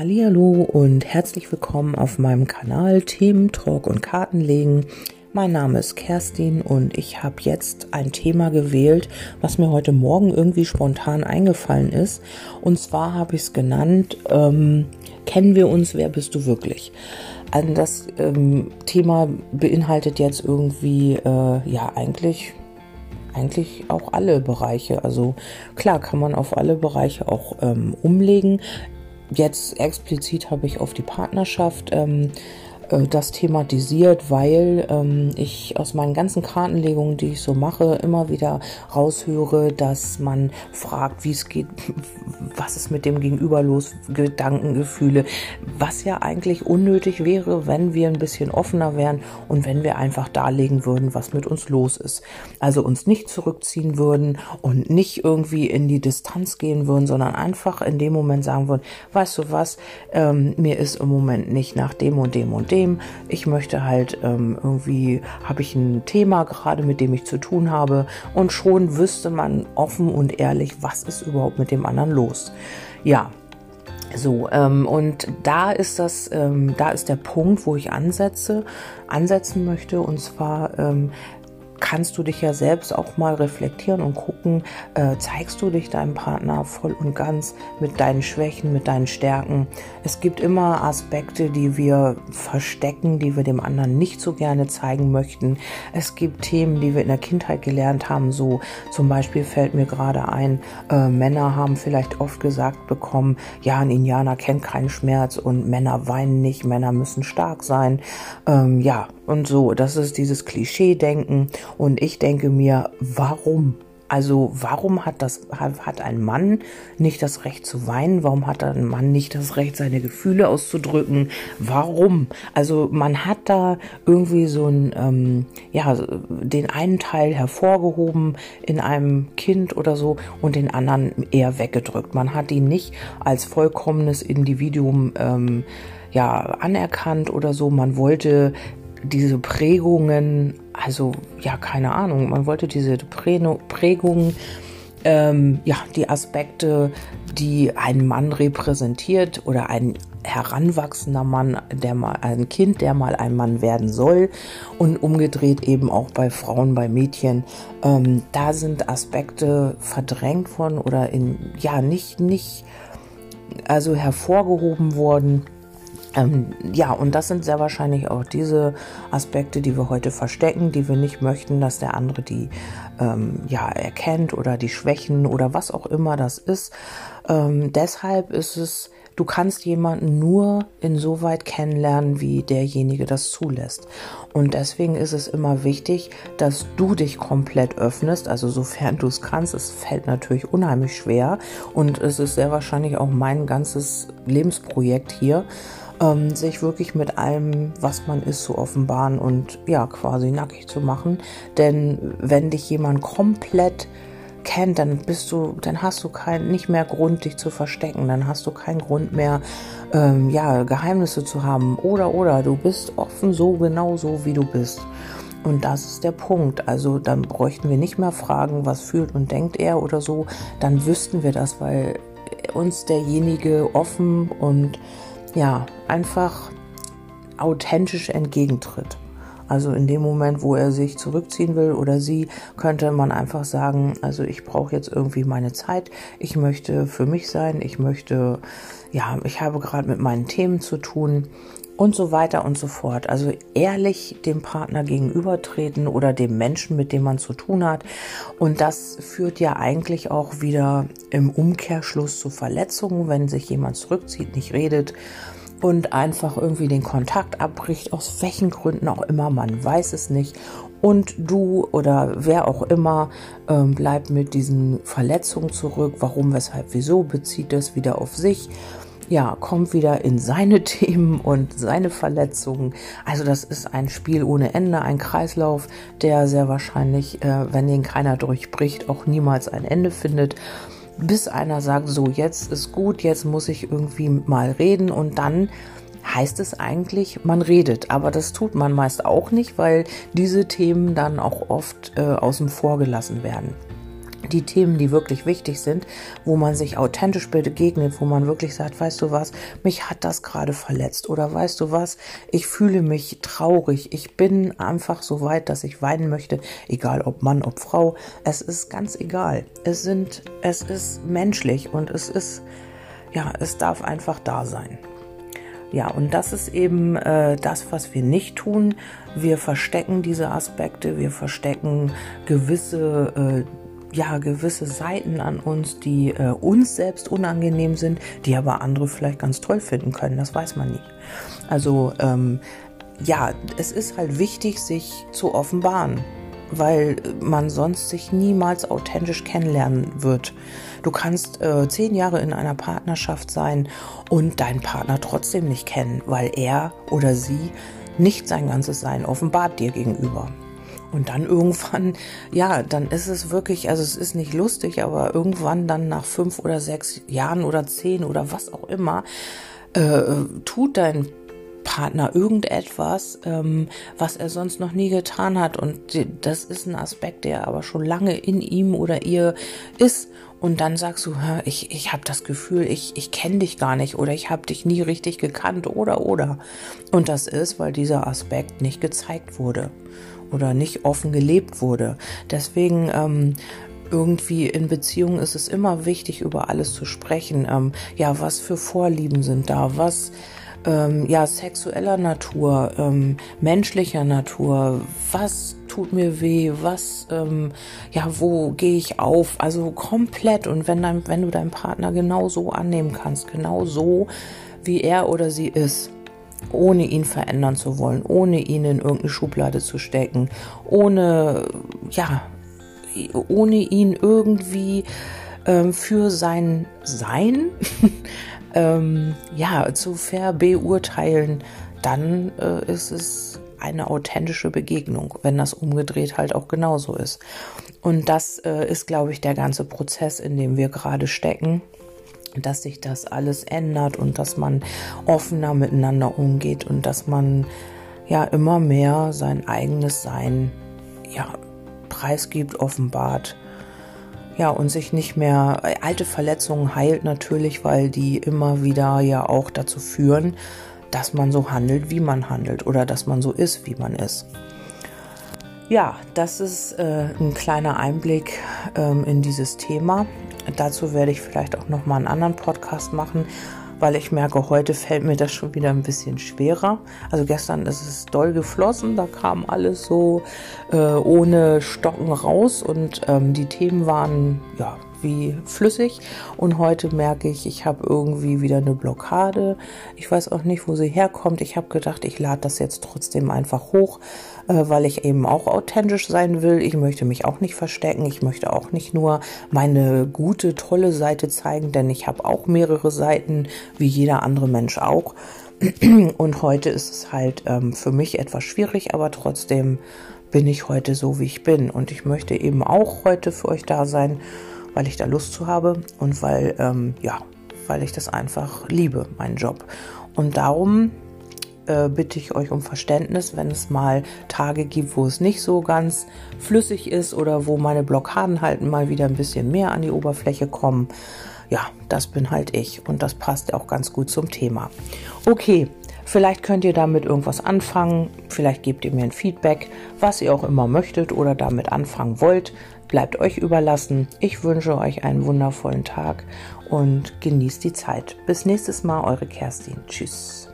Hallihallo und herzlich willkommen auf meinem Kanal Themen, Talk und Kartenlegen. Mein Name ist Kerstin und ich habe jetzt ein Thema gewählt, was mir heute Morgen irgendwie spontan eingefallen ist. Und zwar habe ich es genannt, ähm, kennen wir uns, wer bist du wirklich? Also das ähm, Thema beinhaltet jetzt irgendwie, äh, ja, eigentlich eigentlich auch alle Bereiche. Also klar kann man auf alle Bereiche auch ähm, umlegen. Jetzt explizit habe ich auf die Partnerschaft ähm, äh, das thematisiert, weil ähm, ich aus meinen ganzen Kartenlegungen, die ich so mache, immer wieder raushöre, dass man fragt, wie es geht, was ist mit dem Gegenüber los, Gedanken, Gefühle, was ja eigentlich unnötig wäre, wenn wir ein bisschen offener wären und wenn wir einfach darlegen würden, was mit uns los ist. Also uns nicht zurückziehen würden und nicht irgendwie in die Distanz gehen würden, sondern einfach in dem Moment sagen würden, weißt du was, ähm, mir ist im Moment nicht nach dem und dem und dem Problem. Ich möchte halt ähm, irgendwie, habe ich ein Thema gerade, mit dem ich zu tun habe und schon wüsste man offen und ehrlich, was ist überhaupt mit dem anderen los. Ja, so, ähm, und da ist das, ähm, da ist der Punkt, wo ich ansetze, ansetzen möchte, und zwar ähm, kannst du dich ja selbst auch mal reflektieren und gucken, äh, zeigst du dich deinem Partner voll und ganz mit deinen Schwächen, mit deinen Stärken. Es gibt immer Aspekte, die wir verstecken, die wir dem anderen nicht so gerne zeigen möchten. Es gibt Themen, die wir in der Kindheit gelernt haben. So zum Beispiel fällt mir gerade ein, äh, Männer haben vielleicht oft gesagt bekommen, ja, ein Indianer kennt keinen Schmerz und Männer weinen nicht, Männer müssen stark sein. Ähm, ja, und so. Das ist dieses Klischee-Denken. Und ich denke mir, warum? Also warum hat das hat ein Mann nicht das Recht zu weinen? Warum hat ein Mann nicht das Recht, seine Gefühle auszudrücken? Warum? Also man hat da irgendwie so ein ähm, ja den einen Teil hervorgehoben in einem Kind oder so und den anderen eher weggedrückt. Man hat ihn nicht als vollkommenes Individuum ähm, ja anerkannt oder so. Man wollte diese Prägungen, also ja, keine Ahnung, man wollte diese Prägungen, ähm, ja, die Aspekte, die ein Mann repräsentiert oder ein heranwachsender Mann, der mal ein Kind, der mal ein Mann werden soll und umgedreht eben auch bei Frauen, bei Mädchen. Ähm, da sind Aspekte verdrängt worden oder in ja nicht nicht also hervorgehoben worden ähm, ja, und das sind sehr wahrscheinlich auch diese Aspekte, die wir heute verstecken, die wir nicht möchten, dass der andere die ähm, ja erkennt oder die Schwächen oder was auch immer das ist. Ähm, deshalb ist es, du kannst jemanden nur insoweit kennenlernen, wie derjenige das zulässt. Und deswegen ist es immer wichtig, dass du dich komplett öffnest, also sofern du es kannst. Es fällt natürlich unheimlich schwer und es ist sehr wahrscheinlich auch mein ganzes Lebensprojekt hier ähm, sich wirklich mit allem, was man ist, zu offenbaren und ja, quasi nackig zu machen. Denn wenn dich jemand komplett kennt, dann bist du, dann hast du kein, nicht mehr Grund, dich zu verstecken, dann hast du keinen Grund mehr, ähm, ja, Geheimnisse zu haben. Oder, oder, du bist offen so genau so, wie du bist. Und das ist der Punkt. Also dann bräuchten wir nicht mehr fragen, was fühlt und denkt er oder so. Dann wüssten wir das, weil uns derjenige offen und ja, einfach authentisch entgegentritt. Also in dem Moment, wo er sich zurückziehen will oder sie, könnte man einfach sagen, also ich brauche jetzt irgendwie meine Zeit, ich möchte für mich sein, ich möchte, ja, ich habe gerade mit meinen Themen zu tun und so weiter und so fort. Also ehrlich dem Partner gegenübertreten oder dem Menschen, mit dem man zu tun hat. Und das führt ja eigentlich auch wieder im Umkehrschluss zu Verletzungen, wenn sich jemand zurückzieht, nicht redet und einfach irgendwie den Kontakt abbricht, aus welchen Gründen auch immer, man weiß es nicht. Und du oder wer auch immer ähm, bleibt mit diesen Verletzungen zurück. Warum, weshalb, wieso bezieht das wieder auf sich ja, kommt wieder in seine Themen und seine Verletzungen. Also das ist ein Spiel ohne Ende, ein Kreislauf, der sehr wahrscheinlich, äh, wenn den keiner durchbricht, auch niemals ein Ende findet. Bis einer sagt, so jetzt ist gut, jetzt muss ich irgendwie mal reden und dann heißt es eigentlich, man redet. Aber das tut man meist auch nicht, weil diese Themen dann auch oft äh, außen vor gelassen werden. Die Themen, die wirklich wichtig sind, wo man sich authentisch begegnet, wo man wirklich sagt, weißt du was, mich hat das gerade verletzt oder weißt du was, ich fühle mich traurig, ich bin einfach so weit, dass ich weinen möchte, egal ob Mann, ob Frau, es ist ganz egal. Es sind, es ist menschlich und es ist, ja, es darf einfach da sein. Ja, und das ist eben äh, das, was wir nicht tun. Wir verstecken diese Aspekte, wir verstecken gewisse äh, ja gewisse Seiten an uns, die äh, uns selbst unangenehm sind, die aber andere vielleicht ganz toll finden können. Das weiß man nicht. Also ähm, ja, es ist halt wichtig, sich zu offenbaren, weil man sonst sich niemals authentisch kennenlernen wird. Du kannst äh, zehn Jahre in einer Partnerschaft sein und deinen Partner trotzdem nicht kennen, weil er oder sie nicht sein ganzes Sein offenbart dir gegenüber. Und dann irgendwann, ja, dann ist es wirklich, also es ist nicht lustig, aber irgendwann dann nach fünf oder sechs Jahren oder zehn oder was auch immer, äh, tut dein Partner irgendetwas, ähm, was er sonst noch nie getan hat. Und das ist ein Aspekt, der aber schon lange in ihm oder ihr ist. Und dann sagst du, ich, ich habe das Gefühl, ich, ich kenne dich gar nicht oder ich habe dich nie richtig gekannt oder oder. Und das ist, weil dieser Aspekt nicht gezeigt wurde oder nicht offen gelebt wurde. Deswegen ähm, irgendwie in Beziehungen ist es immer wichtig, über alles zu sprechen. Ähm, ja, was für Vorlieben sind da? Was ähm, ja sexueller Natur, ähm, menschlicher Natur? Was tut mir weh? Was ähm, ja, wo gehe ich auf? Also komplett. Und wenn dein, wenn du deinen Partner genau so annehmen kannst, genau so wie er oder sie ist ohne ihn verändern zu wollen, ohne ihn in irgendeine Schublade zu stecken, ohne, ja, ohne ihn irgendwie ähm, für sein Sein, ähm, ja, zu verbeurteilen, dann äh, ist es eine authentische Begegnung, wenn das umgedreht halt auch genauso ist. Und das äh, ist, glaube ich, der ganze Prozess, in dem wir gerade stecken dass sich das alles ändert und dass man offener miteinander umgeht und dass man ja immer mehr sein eigenes Sein ja preisgibt, offenbart. Ja, und sich nicht mehr alte Verletzungen heilt natürlich, weil die immer wieder ja auch dazu führen, dass man so handelt, wie man handelt oder dass man so ist, wie man ist. Ja, das ist äh, ein kleiner Einblick ähm, in dieses Thema. Dazu werde ich vielleicht auch noch mal einen anderen Podcast machen, weil ich merke, heute fällt mir das schon wieder ein bisschen schwerer. Also gestern ist es doll geflossen, da kam alles so äh, ohne Stocken raus und ähm, die Themen waren ja wie flüssig. Und heute merke ich, ich habe irgendwie wieder eine Blockade. Ich weiß auch nicht, wo sie herkommt. Ich habe gedacht, ich lade das jetzt trotzdem einfach hoch, äh, weil ich eben auch authentisch sein will. Ich möchte mich auch nicht verstecken. Ich möchte auch nicht nur meine gute, tolle Seite zeigen, denn ich habe auch mehrere Seiten, wie jeder andere Mensch auch. Und heute ist es halt ähm, für mich etwas schwierig, aber trotzdem bin ich heute so, wie ich bin. Und ich möchte eben auch heute für euch da sein weil ich da Lust zu habe und weil, ähm, ja, weil ich das einfach liebe, meinen Job. Und darum äh, bitte ich euch um Verständnis, wenn es mal Tage gibt, wo es nicht so ganz flüssig ist oder wo meine Blockaden halt mal wieder ein bisschen mehr an die Oberfläche kommen. Ja, das bin halt ich und das passt auch ganz gut zum Thema. Okay, Vielleicht könnt ihr damit irgendwas anfangen, vielleicht gebt ihr mir ein Feedback, was ihr auch immer möchtet oder damit anfangen wollt bleibt euch überlassen. Ich wünsche euch einen wundervollen Tag und genießt die Zeit. Bis nächstes Mal, eure Kerstin. Tschüss.